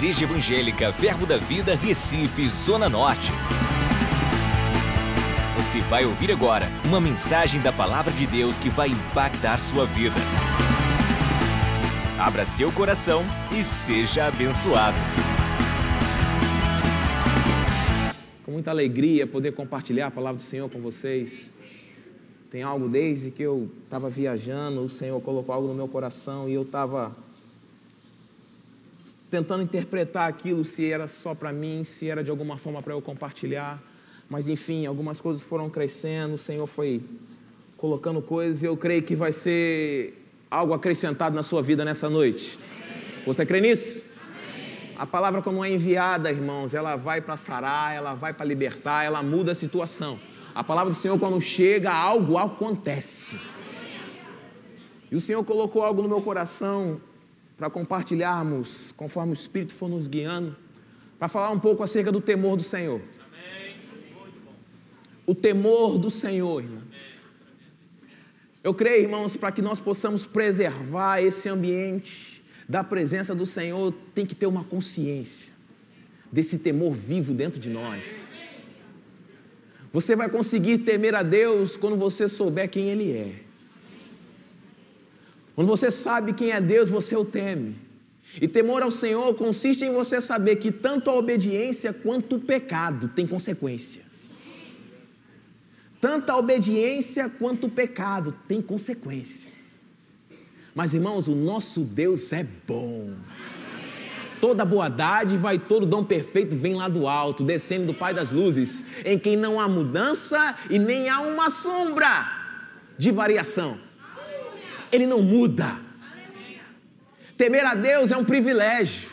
Igreja Evangélica Verbo da Vida, Recife, Zona Norte. Você vai ouvir agora uma mensagem da Palavra de Deus que vai impactar sua vida. Abra seu coração e seja abençoado. Com muita alegria poder compartilhar a palavra do Senhor com vocês. Tem algo desde que eu estava viajando, o Senhor colocou algo no meu coração e eu estava tentando interpretar aquilo, se era só para mim, se era de alguma forma para eu compartilhar. Mas enfim, algumas coisas foram crescendo, o Senhor foi colocando coisas e eu creio que vai ser algo acrescentado na sua vida nessa noite. Você crê nisso? A palavra, como é enviada, irmãos, ela vai para sarar, ela vai para libertar, ela muda a situação. A palavra do Senhor, quando chega, algo acontece. E o Senhor colocou algo no meu coração para compartilharmos, conforme o Espírito for nos guiando, para falar um pouco acerca do temor do Senhor. O temor do Senhor, irmãos. Eu creio, irmãos, para que nós possamos preservar esse ambiente da presença do Senhor, tem que ter uma consciência desse temor vivo dentro de nós. Você vai conseguir temer a Deus quando você souber quem Ele é. Quando você sabe quem é Deus, você o teme. E temor ao Senhor consiste em você saber que tanto a obediência quanto o pecado tem consequência. Tanto a obediência quanto o pecado tem consequência. Mas irmãos, o nosso Deus é bom. Toda boa dádiva e todo dom perfeito vem lá do alto, descendo do Pai das luzes, em quem não há mudança e nem há uma sombra de variação. Ele não muda. Temer a Deus é um privilégio.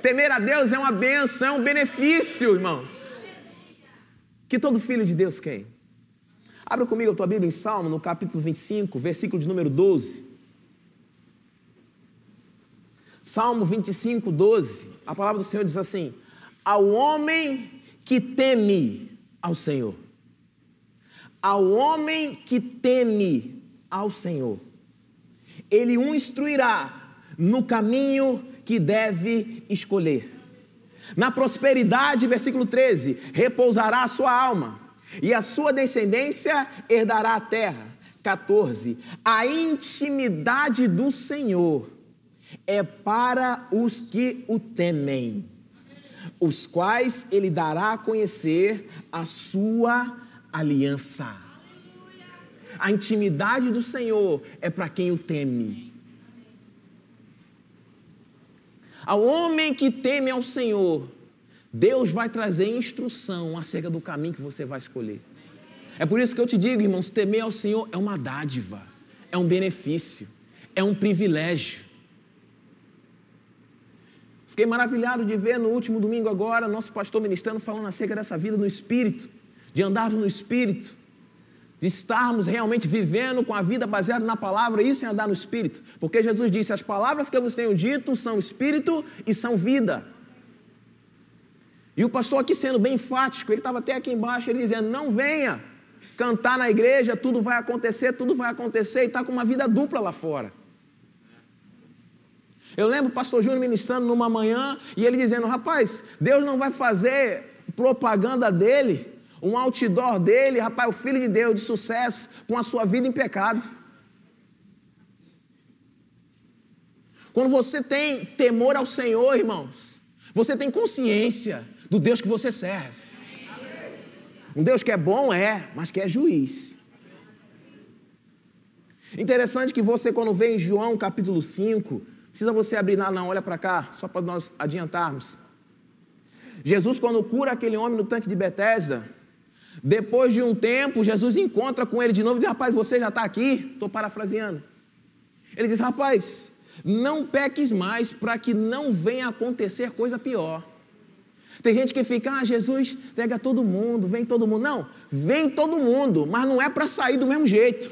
Temer a Deus é uma benção, é um benefício, irmãos. Que todo filho de Deus quer. Abra comigo a tua Bíblia em Salmo, no capítulo 25, versículo de número 12. Salmo 25, 12, a palavra do Senhor diz assim: Ao homem que teme ao Senhor, ao homem que teme ao Senhor, ele o instruirá no caminho que deve escolher. Na prosperidade, versículo 13: repousará a sua alma, e a sua descendência herdará a terra. 14: a intimidade do Senhor é para os que o temem, os quais ele dará a conhecer a sua aliança. A intimidade do Senhor é para quem o teme. Ao homem que teme ao Senhor, Deus vai trazer instrução acerca do caminho que você vai escolher. É por isso que eu te digo, irmãos, temer ao Senhor é uma dádiva, é um benefício, é um privilégio. Fiquei maravilhado de ver no último domingo agora, nosso pastor ministrando falando acerca dessa vida no Espírito, de andarmos no Espírito, de estarmos realmente vivendo com a vida baseada na palavra, isso é andar no Espírito. Porque Jesus disse: As palavras que eu vos tenho dito são Espírito e são vida. E o pastor aqui sendo bem enfático, ele estava até aqui embaixo, ele dizendo: Não venha cantar na igreja, tudo vai acontecer, tudo vai acontecer, e está com uma vida dupla lá fora. Eu lembro o pastor Júnior ministrando numa manhã e ele dizendo: rapaz, Deus não vai fazer propaganda dele, um outdoor dele, rapaz, o filho de Deus de sucesso, com a sua vida em pecado. Quando você tem temor ao Senhor, irmãos, você tem consciência do Deus que você serve. Um Deus que é bom, é, mas que é juiz. Interessante que você, quando vê em João capítulo 5, Precisa você abrir lá, não, olha para cá, só para nós adiantarmos. Jesus, quando cura aquele homem no tanque de Betesda, depois de um tempo, Jesus encontra com ele de novo e diz: Rapaz, você já está aqui? Estou parafraseando. Ele diz: Rapaz, não peques mais para que não venha acontecer coisa pior. Tem gente que fica, ah, Jesus pega todo mundo, vem todo mundo. Não, vem todo mundo, mas não é para sair do mesmo jeito.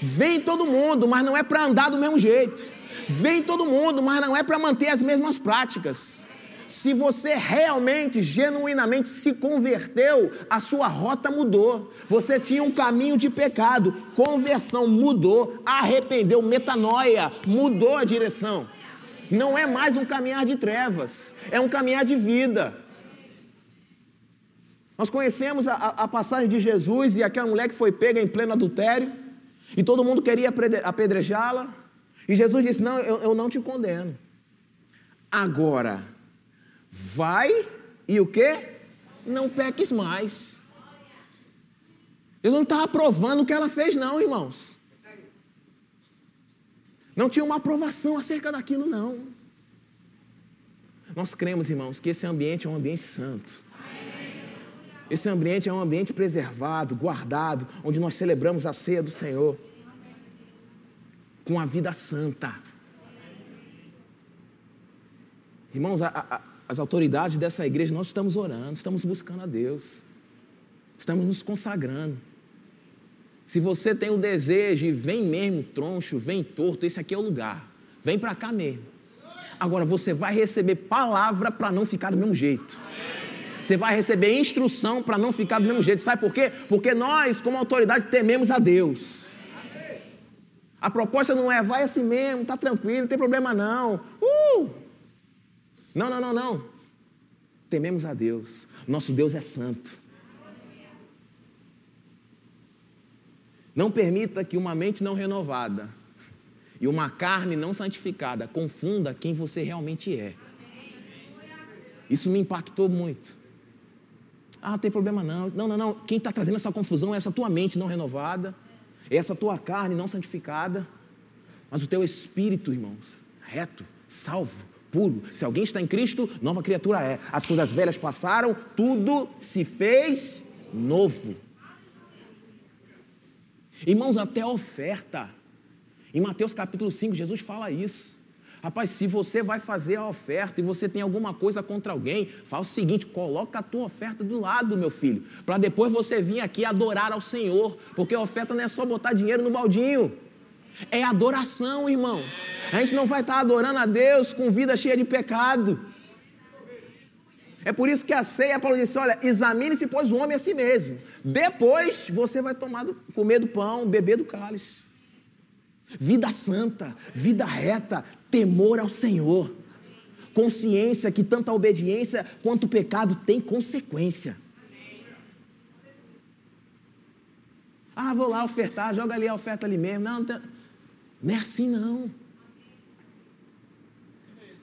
Vem todo mundo, mas não é para andar do mesmo jeito. Vem todo mundo, mas não é para manter as mesmas práticas. Se você realmente, genuinamente se converteu, a sua rota mudou. Você tinha um caminho de pecado, conversão mudou, arrependeu, metanoia, mudou a direção. Não é mais um caminhar de trevas, é um caminhar de vida. Nós conhecemos a, a, passagem de Jesus e aquela mulher que foi pega em pleno adultério, e todo mundo queria apedrejá-la, e Jesus disse: Não, eu, eu não te condeno. Agora, vai e o que? Não peques mais. Jesus não estava aprovando o que ela fez, não, irmãos. Não tinha uma aprovação acerca daquilo, não. Nós cremos, irmãos, que esse ambiente é um ambiente santo. Esse ambiente é um ambiente preservado, guardado, onde nós celebramos a ceia do Senhor com a vida santa. Irmãos, a, a, as autoridades dessa igreja, nós estamos orando, estamos buscando a Deus, estamos nos consagrando. Se você tem o desejo vem mesmo troncho, vem torto, esse aqui é o lugar. Vem para cá mesmo. Agora você vai receber palavra para não ficar do mesmo jeito. Você vai receber instrução para não ficar do mesmo jeito. Sabe por quê? Porque nós, como autoridade, tememos a Deus. A proposta não é vai assim mesmo, tá tranquilo, não tem problema não. Não, não, não, não. Tememos a Deus. Nosso Deus é santo. Não permita que uma mente não renovada e uma carne não santificada confunda quem você realmente é. Isso me impactou muito. Ah, não tem problema não. Não, não, não. Quem está trazendo essa confusão é essa tua mente não renovada, é essa tua carne não santificada, mas o teu espírito, irmãos, reto, salvo, puro. Se alguém está em Cristo, nova criatura é. As coisas velhas passaram, tudo se fez novo. Irmãos, até oferta. Em Mateus capítulo 5, Jesus fala isso. Rapaz, se você vai fazer a oferta e você tem alguma coisa contra alguém, fala o seguinte: coloca a tua oferta do lado, meu filho, para depois você vir aqui adorar ao Senhor, porque a oferta não é só botar dinheiro no baldinho. É adoração, irmãos. A gente não vai estar adorando a Deus com vida cheia de pecado. É por isso que a ceia, Paulo disse: olha, examine-se, pois o homem a si mesmo. Depois você vai tomar do, comer do pão, beber do cálice. Vida santa, vida reta, temor ao Senhor. Consciência que tanto a obediência quanto o pecado tem consequência. Ah, vou lá ofertar, joga ali a oferta ali mesmo. Não, não, tem... não é assim não.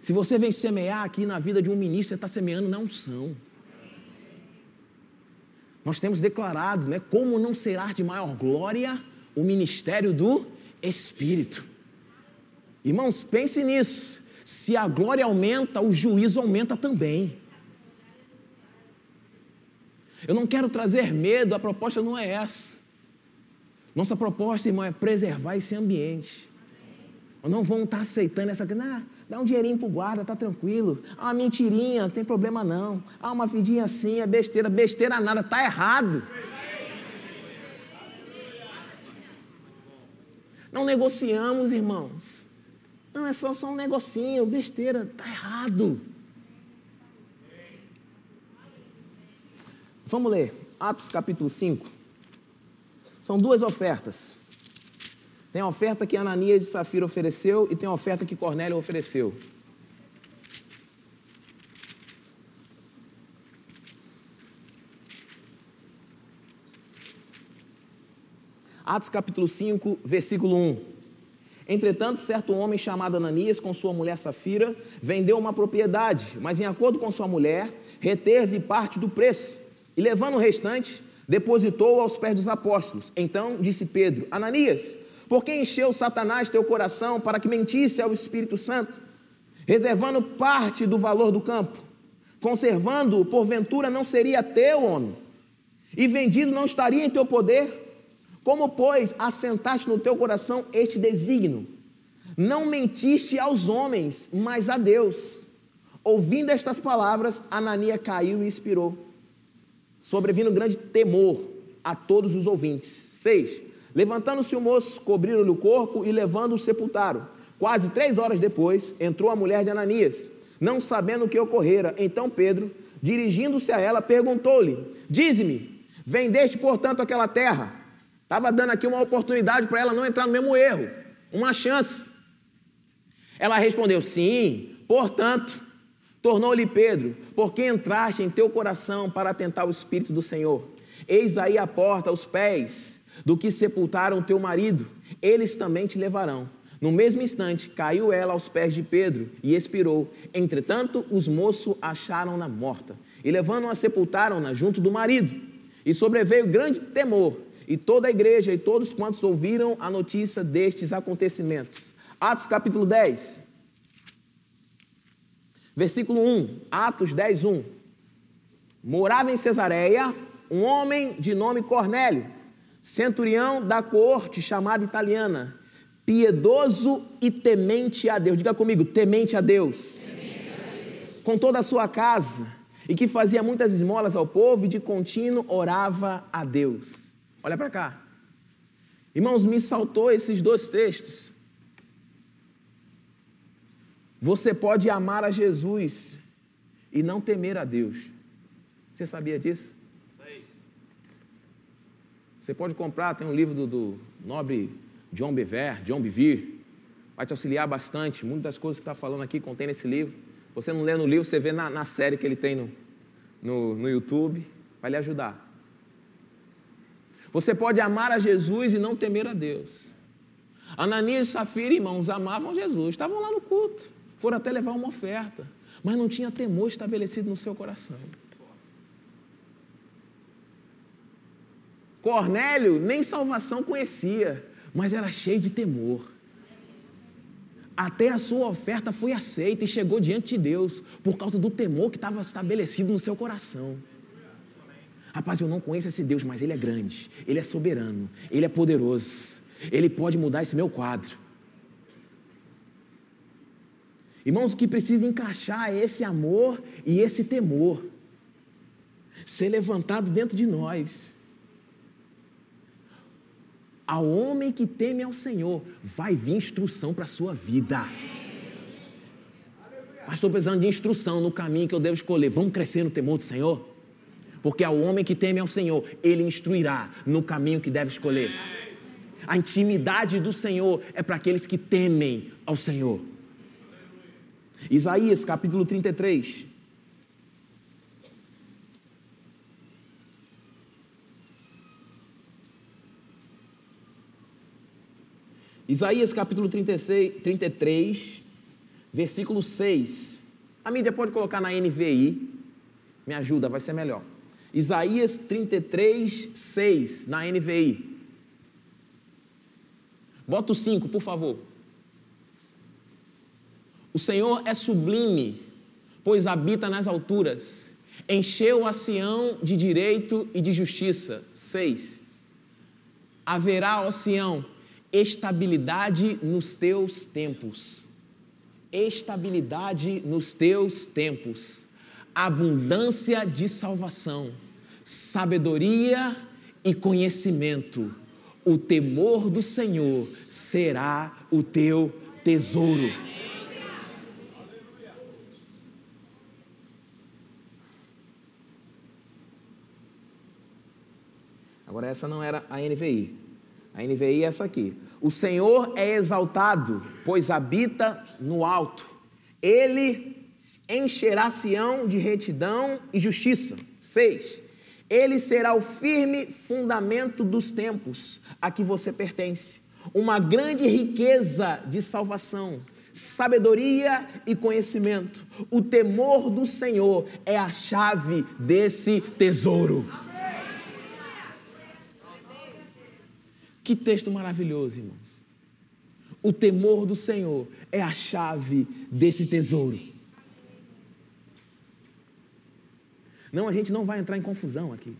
Se você vem semear aqui na vida de um ministro, você está semeando na unção. Nós temos declarado, né? Como não será de maior glória o ministério do Espírito. Irmãos, pense nisso. Se a glória aumenta, o juízo aumenta também. Eu não quero trazer medo, a proposta não é essa. Nossa proposta, irmão, é preservar esse ambiente. Não vamos estar aceitando essa coisa. Ah, dá um dinheirinho para o guarda, tá tranquilo. Ah, uma mentirinha, não tem problema não. Ah, uma vidinha assim, é besteira. Besteira nada, tá errado. Não negociamos, irmãos. Não, é só, só um negocinho, besteira, tá errado. Vamos ler Atos capítulo 5. São duas ofertas. Tem a oferta que Ananias e Safira ofereceu e tem a oferta que Cornélio ofereceu. Atos capítulo 5, versículo 1. Entretanto, certo homem chamado Ananias, com sua mulher Safira, vendeu uma propriedade, mas em acordo com sua mulher, reteve parte do preço e, levando o restante, depositou aos pés dos apóstolos. Então disse Pedro: Ananias, por que encheu Satanás teu coração para que mentisse ao Espírito Santo, reservando parte do valor do campo? Conservando-o, porventura não seria teu, homem, e vendido não estaria em teu poder? Como, pois, assentaste no teu coração este desígnio? Não mentiste aos homens, mas a Deus. Ouvindo estas palavras, Anania caiu e expirou, sobrevindo grande temor a todos os ouvintes. 6. Levantando-se o moço, cobriram-lhe o corpo e levando-o sepultaram. Quase três horas depois, entrou a mulher de Ananias, não sabendo o que ocorrera. Então Pedro, dirigindo-se a ela, perguntou-lhe: Dize-me, vendeste, portanto, aquela terra? Estava dando aqui uma oportunidade para ela não entrar no mesmo erro, uma chance. Ela respondeu: Sim, portanto, tornou-lhe Pedro: Por que entraste em teu coração para tentar o Espírito do Senhor? Eis aí a porta, os pés do que sepultaram teu marido, eles também te levarão. No mesmo instante, caiu ela aos pés de Pedro e expirou. Entretanto, os moços acharam-na morta e, levando-a, sepultaram-na junto do marido. E sobreveio grande temor, e toda a igreja e todos quantos ouviram a notícia destes acontecimentos. Atos capítulo 10, versículo 1. Atos 10, 1. Morava em Cesareia um homem de nome Cornélio, centurião da corte chamada italiana piedoso e temente a Deus. Diga comigo, temente a Deus. Temente a Deus. Com toda a sua casa, e que fazia muitas esmolas ao povo e de contínuo orava a Deus. Olha para cá. Irmãos, me saltou esses dois textos. Você pode amar a Jesus e não temer a Deus. Você sabia disso? Você pode comprar, tem um livro do, do nobre John Bever, John Bevere, vai te auxiliar bastante. Muitas das coisas que está falando aqui contém nesse livro. Você não lê no livro, você vê na, na série que ele tem no, no, no YouTube, vai lhe ajudar. Você pode amar a Jesus e não temer a Deus. Ananias e Safira, irmãos, amavam Jesus, estavam lá no culto, foram até levar uma oferta, mas não tinha temor estabelecido no seu coração. Cornélio nem salvação conhecia, mas era cheio de temor. Até a sua oferta foi aceita e chegou diante de Deus por causa do temor que estava estabelecido no seu coração. Rapaz, eu não conheço esse Deus, mas Ele é grande, Ele é soberano, Ele é poderoso, Ele pode mudar esse meu quadro. Irmãos, o que precisa encaixar é esse amor e esse temor ser levantado dentro de nós. Ao homem que teme ao Senhor, vai vir instrução para a sua vida. Mas estou precisando de instrução no caminho que eu devo escolher. Vamos crescer no temor do Senhor? Porque ao homem que teme ao Senhor, ele instruirá no caminho que deve escolher. A intimidade do Senhor é para aqueles que temem ao Senhor. Isaías capítulo 33. Isaías capítulo 36, 33, versículo 6. A mídia pode colocar na NVI, me ajuda, vai ser melhor. Isaías 33, 6, na NVI. Bota o 5, por favor. O Senhor é sublime, pois habita nas alturas. Encheu a Sião de direito e de justiça. 6. Haverá, ó Sião, estabilidade nos teus tempos. Estabilidade nos teus tempos. Abundância de salvação, sabedoria e conhecimento. O temor do Senhor será o teu tesouro. Agora, essa não era a NVI. A NVI é essa aqui. O Senhor é exaltado, pois habita no alto. Ele encherá Sião de retidão e justiça. 6. Ele será o firme fundamento dos tempos a que você pertence. Uma grande riqueza de salvação, sabedoria e conhecimento. O temor do Senhor é a chave desse tesouro. Que texto maravilhoso, irmãos. O temor do Senhor é a chave desse tesouro. Não, a gente não vai entrar em confusão aqui.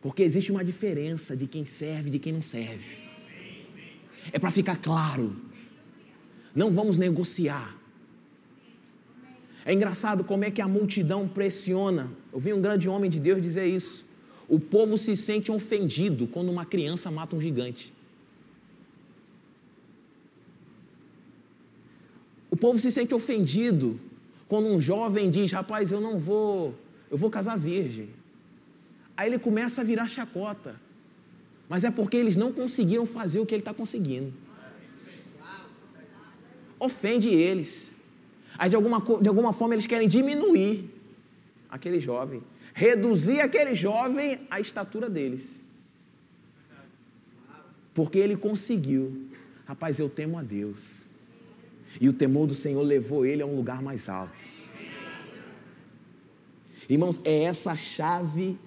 Porque existe uma diferença de quem serve e de quem não serve. É para ficar claro. Não vamos negociar. É engraçado como é que a multidão pressiona. Eu vi um grande homem de Deus dizer isso. O povo se sente ofendido quando uma criança mata um gigante. O povo se sente ofendido quando um jovem diz: Rapaz, eu não vou, eu vou casar virgem. Aí ele começa a virar chacota. Mas é porque eles não conseguiram fazer o que ele está conseguindo. ofende eles. Aí, de alguma, de alguma forma, eles querem diminuir aquele jovem, reduzir aquele jovem à estatura deles. Porque ele conseguiu. Rapaz, eu temo a Deus. E o temor do Senhor levou ele a um lugar mais alto. Irmãos, é essa chave,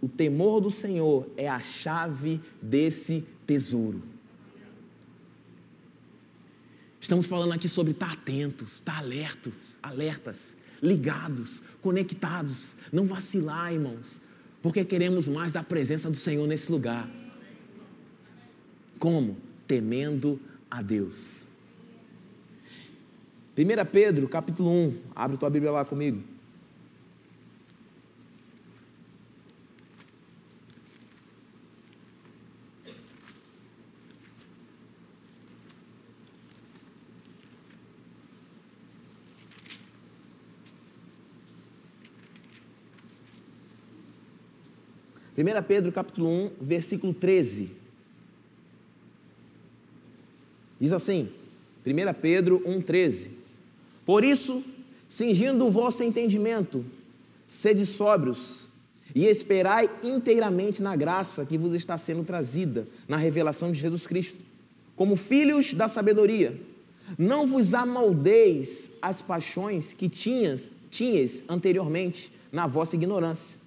o temor do Senhor é a chave desse tesouro. Estamos falando aqui sobre estar atentos, estar alertos, alertas, ligados, conectados, não vacilar, irmãos, porque queremos mais da presença do Senhor nesse lugar. Como? Temendo a Deus. 1 Pedro, capítulo 1, abre tua Bíblia lá comigo. 1 Pedro capítulo 1, versículo 13. Diz assim, 1 Pedro 1, 13. Por isso, cingindo o vosso entendimento, sede sóbrios e esperai inteiramente na graça que vos está sendo trazida na revelação de Jesus Cristo, como filhos da sabedoria. Não vos amoldeis as paixões que tinhas, tinhas anteriormente na vossa ignorância.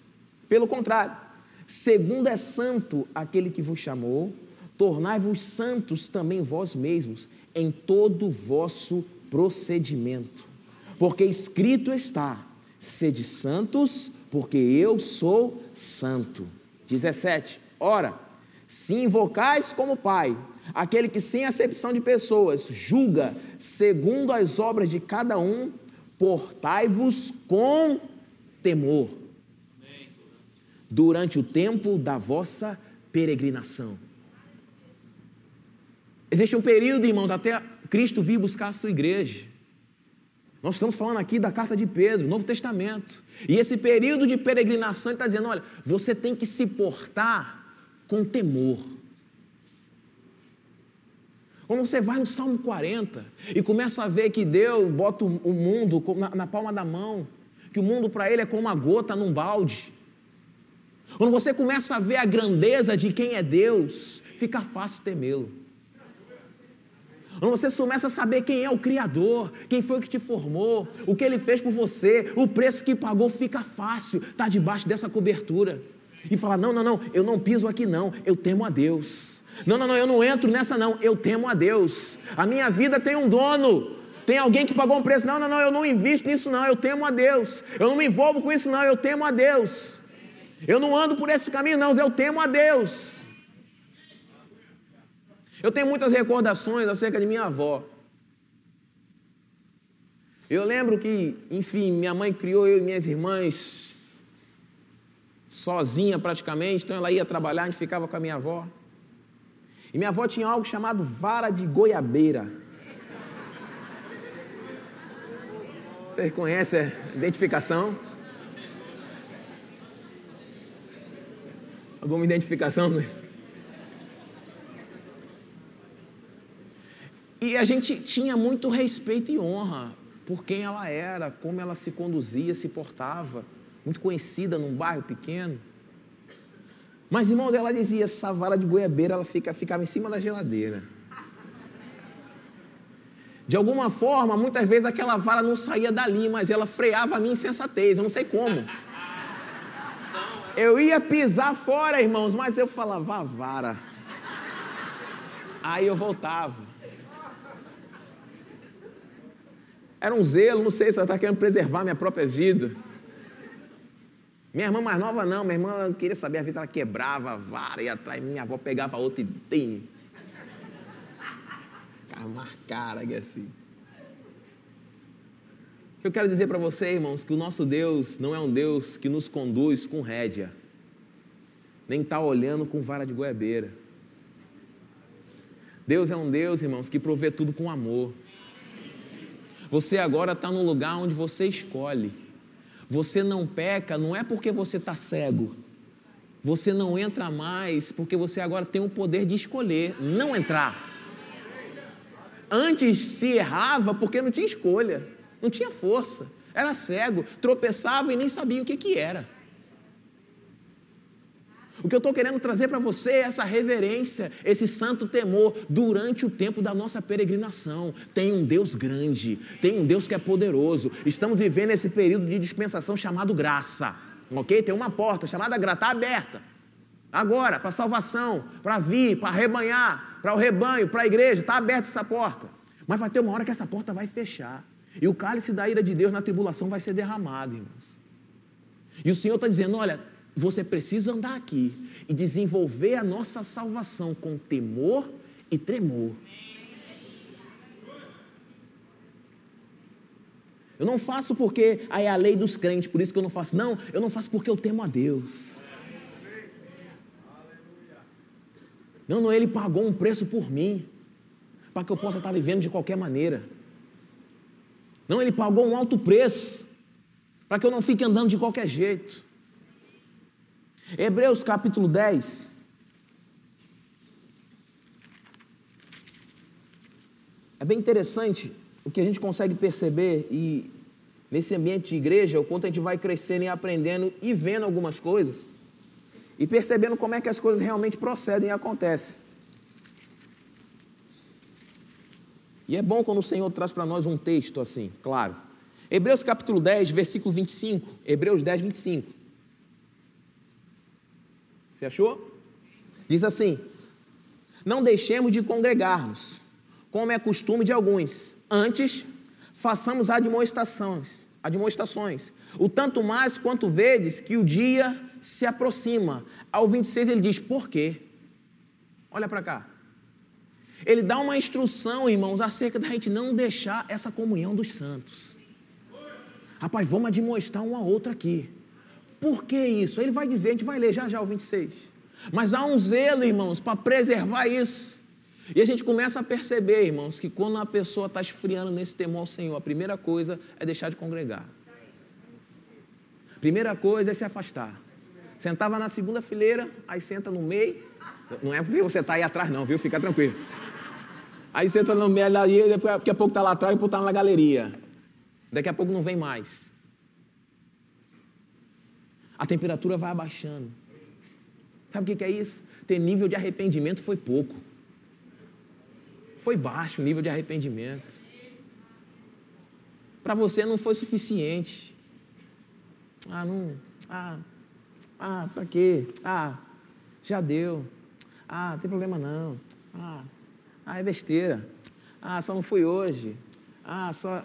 Pelo contrário, Segundo é santo aquele que vos chamou, tornai-vos santos também vós mesmos em todo o vosso procedimento. Porque escrito está: sede santos, porque eu sou santo. 17. Ora, se invocais como Pai, aquele que sem acepção de pessoas julga segundo as obras de cada um, portai-vos com temor durante o tempo da vossa peregrinação. Existe um período, irmãos, até Cristo vir buscar a sua igreja. Nós estamos falando aqui da carta de Pedro, Novo Testamento. E esse período de peregrinação, ele está dizendo: olha, você tem que se portar com temor. Quando você vai no Salmo 40 e começa a ver que Deus bota o mundo na, na palma da mão, que o mundo para ele é como uma gota num balde. Quando você começa a ver a grandeza de quem é Deus, fica fácil temê-lo. Quando você começa a saber quem é o Criador, quem foi que te formou, o que ele fez por você, o preço que pagou, fica fácil estar tá debaixo dessa cobertura. E falar: não, não, não, eu não piso aqui, não, eu temo a Deus. Não, não, não, eu não entro nessa, não, eu temo a Deus. A minha vida tem um dono, tem alguém que pagou um preço. Não, não, não, eu não invisto nisso, não, eu temo a Deus. Eu não me envolvo com isso, não, eu temo a Deus. Eu não ando por esse caminho, não, eu temo a Deus. Eu tenho muitas recordações acerca de minha avó. Eu lembro que, enfim, minha mãe criou eu e minhas irmãs sozinha praticamente, então ela ia trabalhar, a gente ficava com a minha avó. E minha avó tinha algo chamado vara de goiabeira. Vocês conhecem a identificação? Alguma identificação? Né? E a gente tinha muito respeito e honra por quem ela era, como ela se conduzia, se portava. Muito conhecida num bairro pequeno. Mas, irmãos, ela dizia: essa vara de goiabeira ela fica, ficava em cima da geladeira. De alguma forma, muitas vezes aquela vara não saía dali, mas ela freava a minha insensatez, eu não sei como. Eu ia pisar fora, irmãos, mas eu falava, vara. Aí eu voltava. Era um zelo, não sei se ela está querendo preservar minha própria vida. Minha irmã mais nova não, minha irmã queria saber, às vezes ela quebrava a vara, ia atrás, minha avó pegava outra e tem. Ficava marcada assim. Eu quero dizer para você, irmãos, que o nosso Deus não é um Deus que nos conduz com rédea, nem está olhando com vara de goiabeira. Deus é um Deus, irmãos, que provê tudo com amor. Você agora está num lugar onde você escolhe. Você não peca, não é porque você está cego. Você não entra mais porque você agora tem o poder de escolher não entrar. Antes se errava porque não tinha escolha, não tinha força, era cego, tropeçava e nem sabia o que, que era. O que eu estou querendo trazer para você é essa reverência, esse santo temor durante o tempo da nossa peregrinação. Tem um Deus grande, tem um Deus que é poderoso. Estamos vivendo esse período de dispensação chamado graça, ok? Tem uma porta chamada graça, está aberta. Agora, para salvação, para vir, para rebanhar, para o rebanho, para a igreja, está aberta essa porta. Mas vai ter uma hora que essa porta vai fechar. E o cálice da ira de Deus na tribulação vai ser derramado, irmãos. E o Senhor está dizendo: olha, você precisa andar aqui e desenvolver a nossa salvação com temor e tremor. Eu não faço porque aí é a lei dos crentes, por isso que eu não faço. Não, eu não faço porque eu temo a Deus. Não, não, ele pagou um preço por mim, para que eu possa estar vivendo de qualquer maneira. Não, ele pagou um alto preço, para que eu não fique andando de qualquer jeito. Hebreus capítulo 10. É bem interessante o que a gente consegue perceber e nesse ambiente de igreja, o quanto a gente vai crescendo e aprendendo e vendo algumas coisas e percebendo como é que as coisas realmente procedem e acontecem. E é bom quando o Senhor traz para nós um texto assim, claro. Hebreus capítulo 10, versículo 25. Hebreus 10, 25. Você achou? Diz assim: Não deixemos de congregar-nos, como é costume de alguns. Antes, façamos admoestações, admoestações. O tanto mais quanto vedes que o dia se aproxima. Ao 26 ele diz: Por quê? Olha para cá. Ele dá uma instrução, irmãos, acerca da gente não deixar essa comunhão dos santos. Rapaz, vamos admoestar um ao outro aqui. Por que isso? Ele vai dizer, a gente vai ler já já o 26. Mas há um zelo, irmãos, para preservar isso. E a gente começa a perceber, irmãos, que quando a pessoa está esfriando nesse temor ao Senhor, a primeira coisa é deixar de congregar. Primeira coisa é se afastar. Sentava na segunda fileira, aí senta no meio. Não é porque você está aí atrás, não, viu? Fica tranquilo. Aí senta no meio ali, daqui a pouco está lá atrás e depois está na galeria. Daqui a pouco não vem mais a temperatura vai abaixando. Sabe o que é isso? Ter nível de arrependimento foi pouco. Foi baixo o nível de arrependimento. Para você não foi suficiente. Ah, não. Ah, ah para quê? Ah, já deu. Ah, não tem problema não. Ah, ah, é besteira. Ah, só não fui hoje. Ah, só.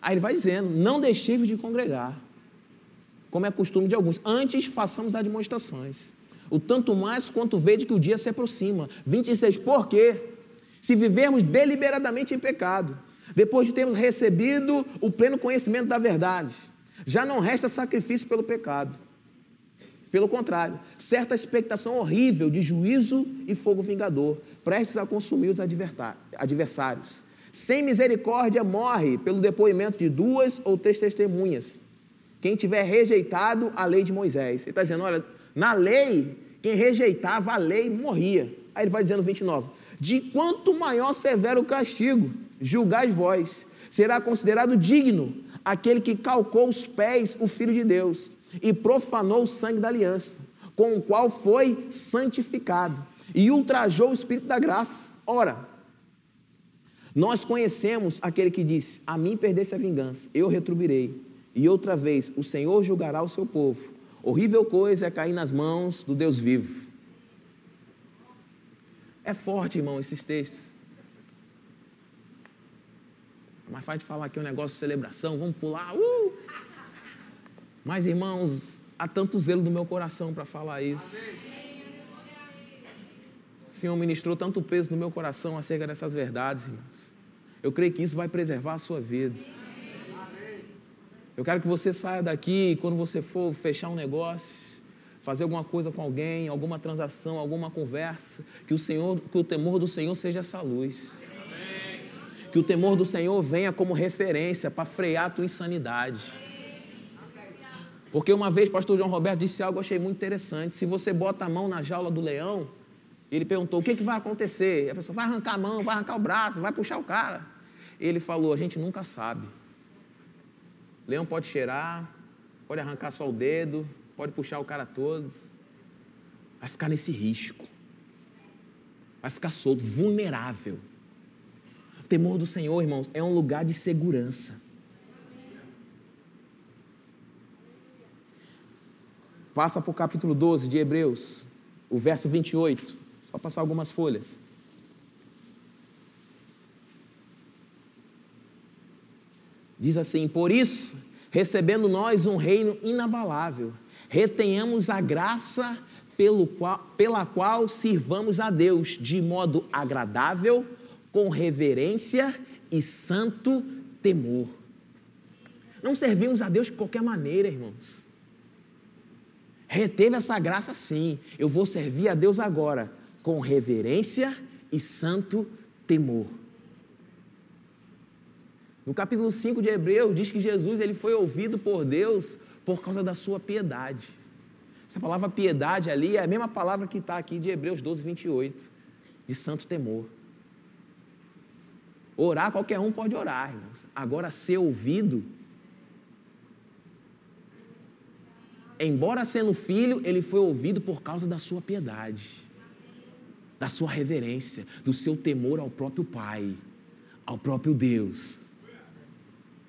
Aí ele vai dizendo: não deixei de congregar como é costume de alguns. Antes façamos demonstrações. O tanto mais quanto vede que o dia se aproxima. 26, por quê? Se vivermos deliberadamente em pecado, depois de termos recebido o pleno conhecimento da verdade, já não resta sacrifício pelo pecado. Pelo contrário, certa expectação horrível de juízo e fogo vingador, prestes a consumir os adversários. Sem misericórdia morre pelo depoimento de duas ou três testemunhas quem tiver rejeitado a lei de Moisés. Ele está dizendo: olha, na lei, quem rejeitava a lei morria. Aí ele vai dizendo 29: De quanto maior severo o castigo, julgais vós, será considerado digno aquele que calcou os pés o Filho de Deus e profanou o sangue da aliança, com o qual foi santificado e ultrajou o Espírito da graça. Ora, nós conhecemos aquele que disse: A mim perdesse a vingança, eu retribuirei e outra vez o Senhor julgará o seu povo. Horrível coisa é cair nas mãos do Deus vivo. É forte, irmão, esses textos. Mas faz de falar aqui um negócio de celebração, vamos pular. Uh! Mas, irmãos, há tanto zelo no meu coração para falar isso. O Senhor ministrou tanto peso no meu coração acerca dessas verdades, irmãos. Eu creio que isso vai preservar a sua vida. Eu quero que você saia daqui quando você for fechar um negócio, fazer alguma coisa com alguém, alguma transação, alguma conversa, que o Senhor, que o temor do Senhor seja essa luz. Que o temor do Senhor venha como referência para frear a tua insanidade. Porque uma vez o pastor João Roberto disse algo que eu achei muito interessante. Se você bota a mão na jaula do leão, Ele perguntou: o que, que vai acontecer? E a pessoa vai arrancar a mão, vai arrancar o braço, vai puxar o cara. Ele falou: a gente nunca sabe. Leão pode cheirar, pode arrancar só o dedo, pode puxar o cara todo. Vai ficar nesse risco. Vai ficar solto, vulnerável. O temor do Senhor, irmãos, é um lugar de segurança. Passa para o capítulo 12 de Hebreus, o verso 28. Só passar algumas folhas. Diz assim: Por isso, recebendo nós um reino inabalável, retenhamos a graça pelo qual, pela qual sirvamos a Deus de modo agradável, com reverência e santo temor. Não servimos a Deus de qualquer maneira, irmãos. Reteve essa graça sim. Eu vou servir a Deus agora com reverência e santo temor. No capítulo 5 de Hebreus diz que Jesus ele foi ouvido por Deus por causa da sua piedade. Essa palavra piedade ali é a mesma palavra que está aqui de Hebreus 12, 28, de santo temor. Orar, qualquer um pode orar, irmãos. Agora, ser ouvido, embora sendo filho, ele foi ouvido por causa da sua piedade da sua reverência, do seu temor ao próprio Pai, ao próprio Deus.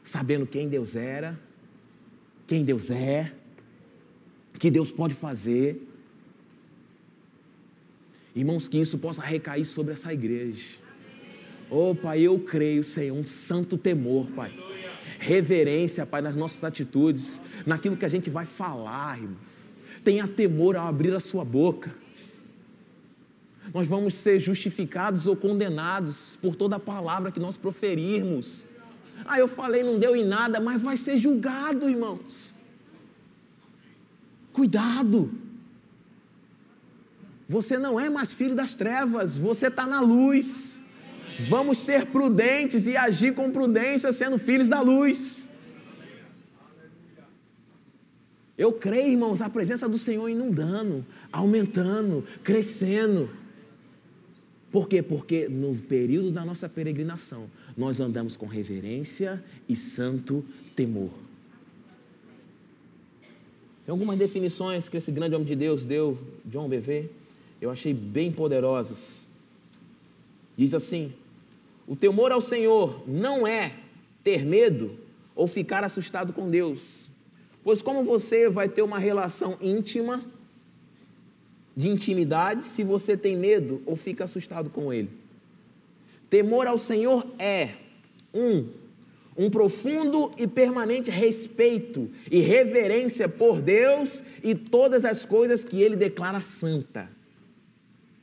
Sabendo quem Deus era, quem Deus é, que Deus pode fazer. Irmãos, que isso possa recair sobre essa igreja. Oh, Pai, eu creio, Senhor, um santo temor, Pai. Reverência, Pai, nas nossas atitudes, naquilo que a gente vai falar, irmãos. Tenha temor ao abrir a sua boca nós vamos ser justificados ou condenados por toda a palavra que nós proferirmos. Ah, eu falei, não deu em nada, mas vai ser julgado, irmãos. Cuidado. Você não é mais filho das trevas, você está na luz. Vamos ser prudentes e agir com prudência, sendo filhos da luz. Eu creio, irmãos, a presença do Senhor inundando, aumentando, crescendo. Por quê? Porque no período da nossa peregrinação, nós andamos com reverência e santo temor. Tem algumas definições que esse grande homem de Deus deu, John BV, eu achei bem poderosas. Diz assim: o temor ao Senhor não é ter medo ou ficar assustado com Deus, pois como você vai ter uma relação íntima de intimidade se você tem medo ou fica assustado com ele. Temor ao Senhor é um um profundo e permanente respeito e reverência por Deus e todas as coisas que ele declara santa.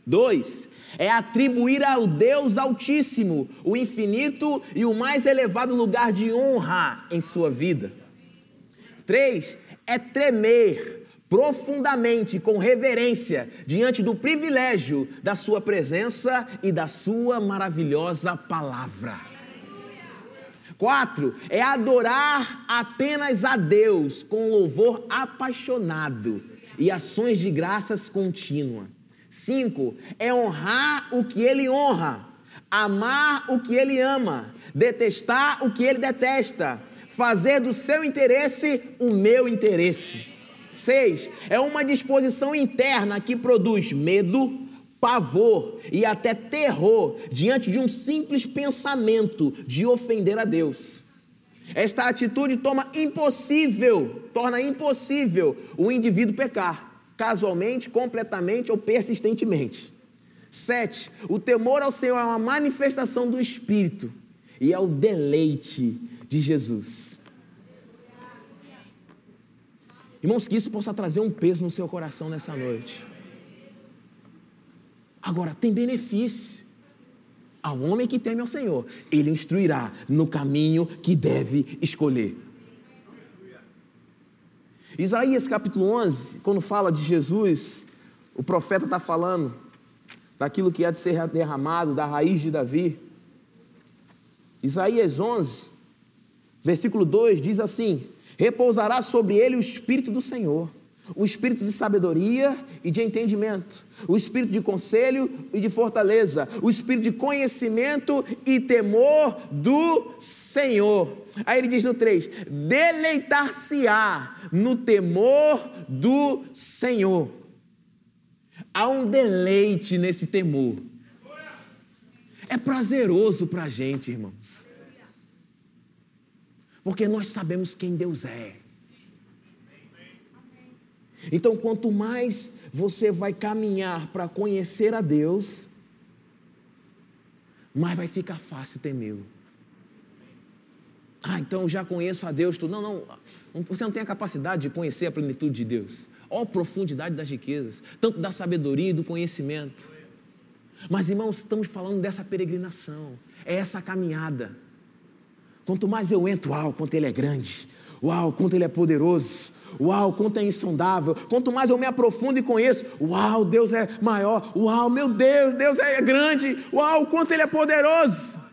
Dois, é atribuir ao Deus Altíssimo o infinito e o mais elevado lugar de honra em sua vida. Três, é tremer profundamente, com reverência, diante do privilégio da Sua presença e da Sua maravilhosa palavra. Quatro, é adorar apenas a Deus com louvor apaixonado e ações de graças contínua. Cinco, é honrar o que Ele honra, amar o que Ele ama, detestar o que Ele detesta, fazer do seu interesse o meu interesse. Seis, é uma disposição interna que produz medo, pavor e até terror diante de um simples pensamento de ofender a Deus. Esta atitude toma impossível, torna impossível o indivíduo pecar, casualmente, completamente ou persistentemente. Sete, o temor ao Senhor é uma manifestação do Espírito e é o deleite de Jesus. Irmãos, que isso possa trazer um peso no seu coração nessa noite. Agora, tem benefício. Ao homem que teme ao Senhor, ele instruirá no caminho que deve escolher. Isaías capítulo 11, quando fala de Jesus, o profeta está falando daquilo que há de ser derramado, da raiz de Davi. Isaías 11, versículo 2 diz assim: repousará sobre ele o Espírito do Senhor, o espírito de sabedoria e de entendimento, o espírito de conselho e de fortaleza, o espírito de conhecimento e temor do Senhor. Aí ele diz no 3: deleitar-se-á no temor do Senhor. Há um deleite nesse temor. É prazeroso para a gente, irmãos. Porque nós sabemos quem Deus é. Então, quanto mais você vai caminhar para conhecer a Deus, mais vai ficar fácil temê-lo. Ah, então já conheço a Deus. Tudo. Não, não. Você não tem a capacidade de conhecer a plenitude de Deus. A profundidade das riquezas, tanto da sabedoria e do conhecimento. Mas, irmãos, estamos falando dessa peregrinação, é essa caminhada. Quanto mais eu entro, uau, quanto ele é grande, uau, quanto ele é poderoso, Uau, quanto é insondável. Quanto mais eu me aprofundo e conheço, uau, Deus é maior. Uau, meu Deus, Deus é grande. Uau, quanto Ele é poderoso.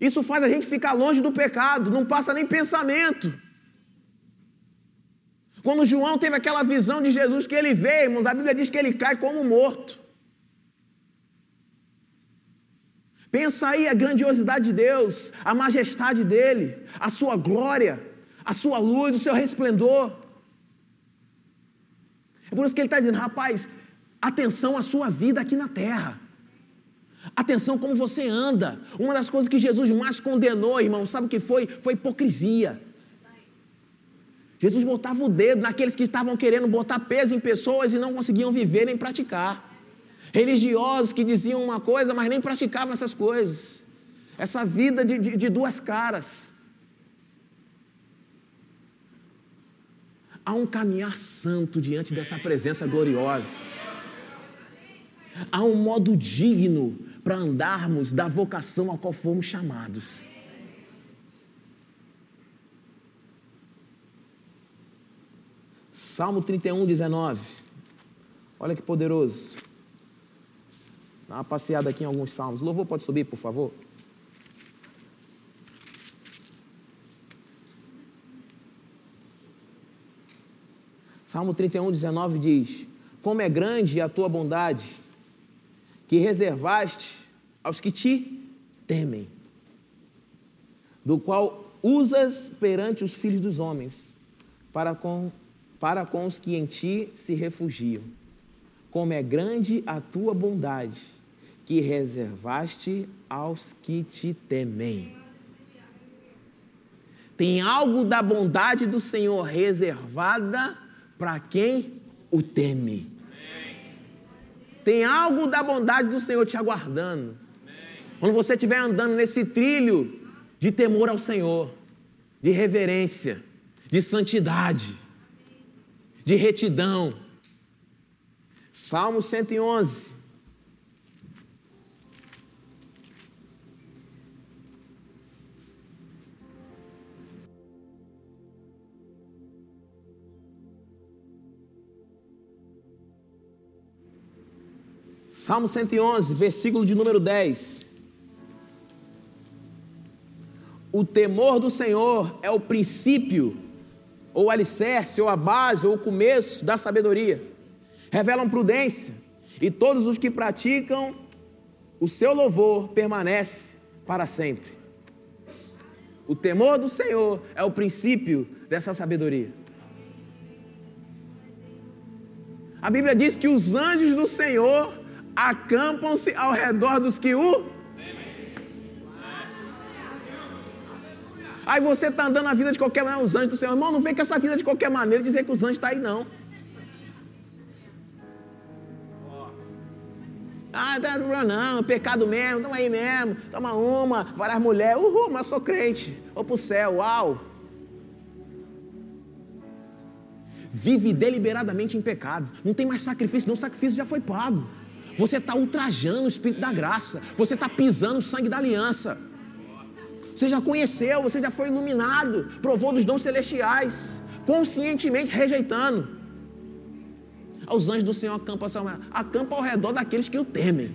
Isso faz a gente ficar longe do pecado, não passa nem pensamento. Quando João teve aquela visão de Jesus que ele vê, irmãos, a Bíblia diz que ele cai como morto. Pensa aí a grandiosidade de Deus, a majestade dele, a sua glória, a sua luz, o seu resplendor. É por isso que ele está dizendo, rapaz, atenção à sua vida aqui na terra. Atenção como você anda. Uma das coisas que Jesus mais condenou, irmão, sabe o que foi? Foi hipocrisia. Jesus botava o dedo naqueles que estavam querendo botar peso em pessoas e não conseguiam viver nem praticar. Religiosos que diziam uma coisa, mas nem praticavam essas coisas. Essa vida de, de, de duas caras. Há um caminhar santo diante dessa presença gloriosa. Há um modo digno para andarmos da vocação a qual fomos chamados. Salmo 31, 19. Olha que poderoso. Dá uma passeada aqui em alguns salmos. Louvor pode subir, por favor? Salmo 31, 19 diz: Como é grande a tua bondade que reservaste aos que te temem, do qual usas perante os filhos dos homens, para com, para com os que em ti se refugiam. Como é grande a tua bondade, que reservaste aos que te temem. Tem algo da bondade do Senhor reservada para quem o teme. Tem algo da bondade do Senhor te aguardando. Quando você estiver andando nesse trilho de temor ao Senhor, de reverência, de santidade, de retidão. Salmo 111. Salmo 111, versículo de número 10. O temor do Senhor é o princípio, ou alicerce, ou a base, ou o começo da sabedoria. Revelam prudência, e todos os que praticam o seu louvor permanece para sempre. O temor do Senhor é o princípio dessa sabedoria. A Bíblia diz que os anjos do Senhor acampam-se ao redor dos que o. Aí você está andando a vida de qualquer maneira, os anjos do Senhor. Irmão, não vem com essa vida de qualquer maneira dizer que os anjos estão tá aí, não. Ah, tá não, pecado mesmo, toma aí mesmo, toma uma, várias mulheres, uhul, mas sou crente, vou pro céu, uau. Vive deliberadamente em pecado, não tem mais sacrifício, não, o sacrifício já foi pago. Você está ultrajando o Espírito da graça. Você está pisando o sangue da aliança. Você já conheceu, você já foi iluminado, provou dos dons celestiais, conscientemente rejeitando. Os anjos do Senhor acampam, acampam ao redor daqueles que o temem.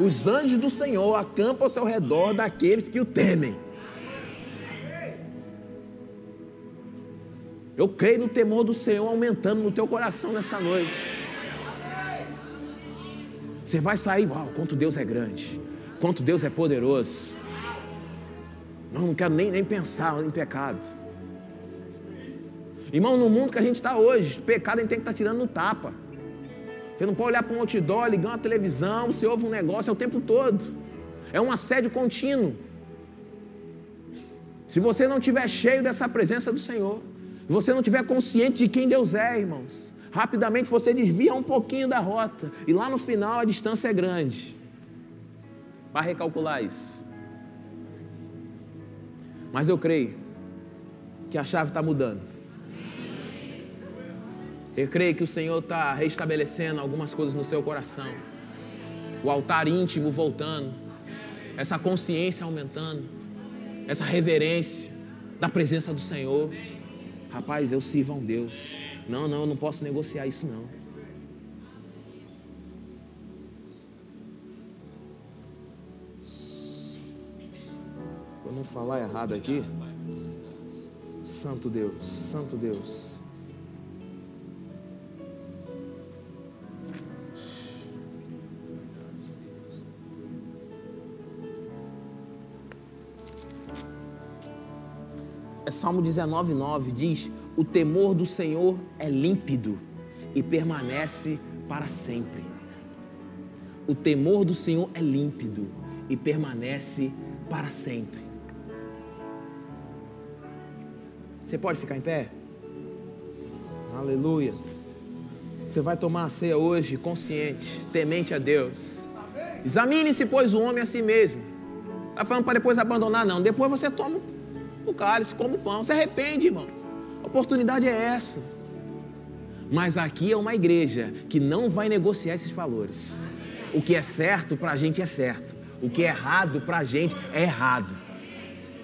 Os anjos do Senhor acampam ao redor daqueles que o temem. Eu creio no temor do Senhor aumentando no teu coração nessa noite. Você vai sair, uau, quanto Deus é grande, quanto Deus é poderoso. Não, não quero nem, nem pensar em pecado. Irmão, no mundo que a gente está hoje, pecado a gente tem que estar tá tirando no tapa. Você não pode olhar para um outdoor, ligar uma televisão, você ouve um negócio é o tempo todo. É um assédio contínuo. Se você não estiver cheio dessa presença do Senhor, se você não estiver consciente de quem Deus é, irmãos, rapidamente você desvia um pouquinho da rota e lá no final a distância é grande. Para recalcular isso. Mas eu creio que a chave está mudando. Eu creio que o Senhor está restabelecendo algumas coisas no seu coração. O altar íntimo voltando, essa consciência aumentando, essa reverência da presença do Senhor. Rapaz, eu sirvo a um Deus. Não, não, eu não posso negociar isso não. Para não falar errado aqui. Santo Deus, Santo Deus. Salmo 19, 9 diz: O temor do Senhor é límpido e permanece para sempre. O temor do Senhor é límpido e permanece para sempre. Você pode ficar em pé? Aleluia. Você vai tomar a ceia hoje consciente, temente a Deus. Examine-se, pois, o homem a si mesmo. Está falando para depois abandonar, não. Depois você toma o cálice, come o pão. Se arrepende, irmãos. A oportunidade é essa. Mas aqui é uma igreja que não vai negociar esses valores. O que é certo para a gente é certo. O que é errado para a gente é errado.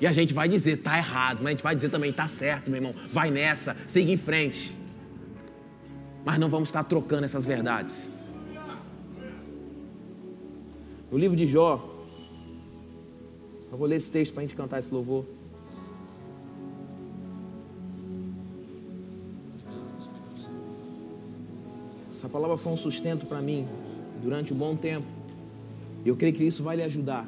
E a gente vai dizer, tá errado, mas a gente vai dizer também, tá certo, meu irmão. Vai nessa, siga em frente. Mas não vamos estar trocando essas verdades. No livro de Jó, eu vou ler esse texto para a gente cantar esse louvor. Essa palavra foi um sustento para mim durante um bom tempo. E eu creio que isso vai lhe ajudar.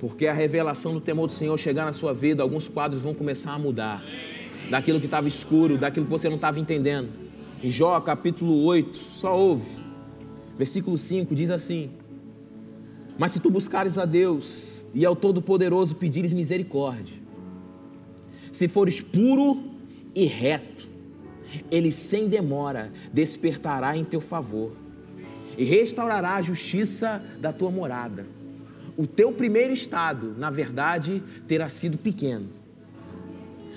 Porque a revelação do temor do Senhor chegar na sua vida, alguns quadros vão começar a mudar. Daquilo que estava escuro, daquilo que você não estava entendendo. Em Jó capítulo 8, só ouve. Versículo 5 diz assim: Mas se tu buscares a Deus e ao Todo-Poderoso pedires misericórdia, se fores puro e reto, ele sem demora despertará em teu favor e restaurará a justiça da tua morada. O teu primeiro estado, na verdade, terá sido pequeno,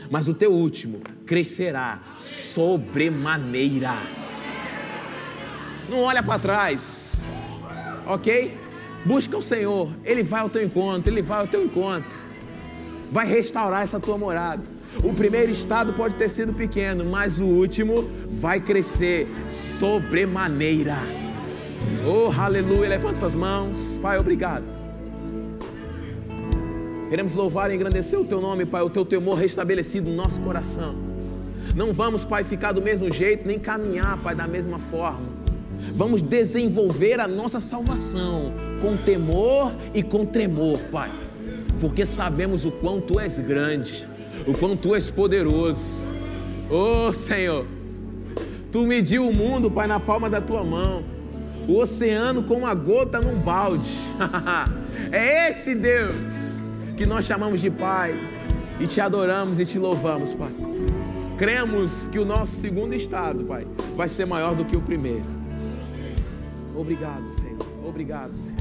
mas o teu último crescerá sobremaneira. Não olha para trás, ok? Busca o Senhor, Ele vai ao teu encontro, Ele vai ao teu encontro, vai restaurar essa tua morada. O primeiro estado pode ter sido pequeno, mas o último vai crescer sobremaneira. Oh, aleluia. Levante suas mãos. Pai, obrigado. Queremos louvar e engrandecer o teu nome, Pai, o teu temor restabelecido no nosso coração. Não vamos, Pai, ficar do mesmo jeito, nem caminhar, Pai, da mesma forma. Vamos desenvolver a nossa salvação com temor e com tremor, Pai, porque sabemos o quão tu és grande o quanto tu és poderoso. Oh Senhor, tu mediu o mundo, Pai, na palma da tua mão, o oceano com uma gota num balde. é esse Deus que nós chamamos de Pai e te adoramos e te louvamos, Pai. Cremos que o nosso segundo estado, Pai, vai ser maior do que o primeiro. Obrigado, Senhor. Obrigado, Senhor.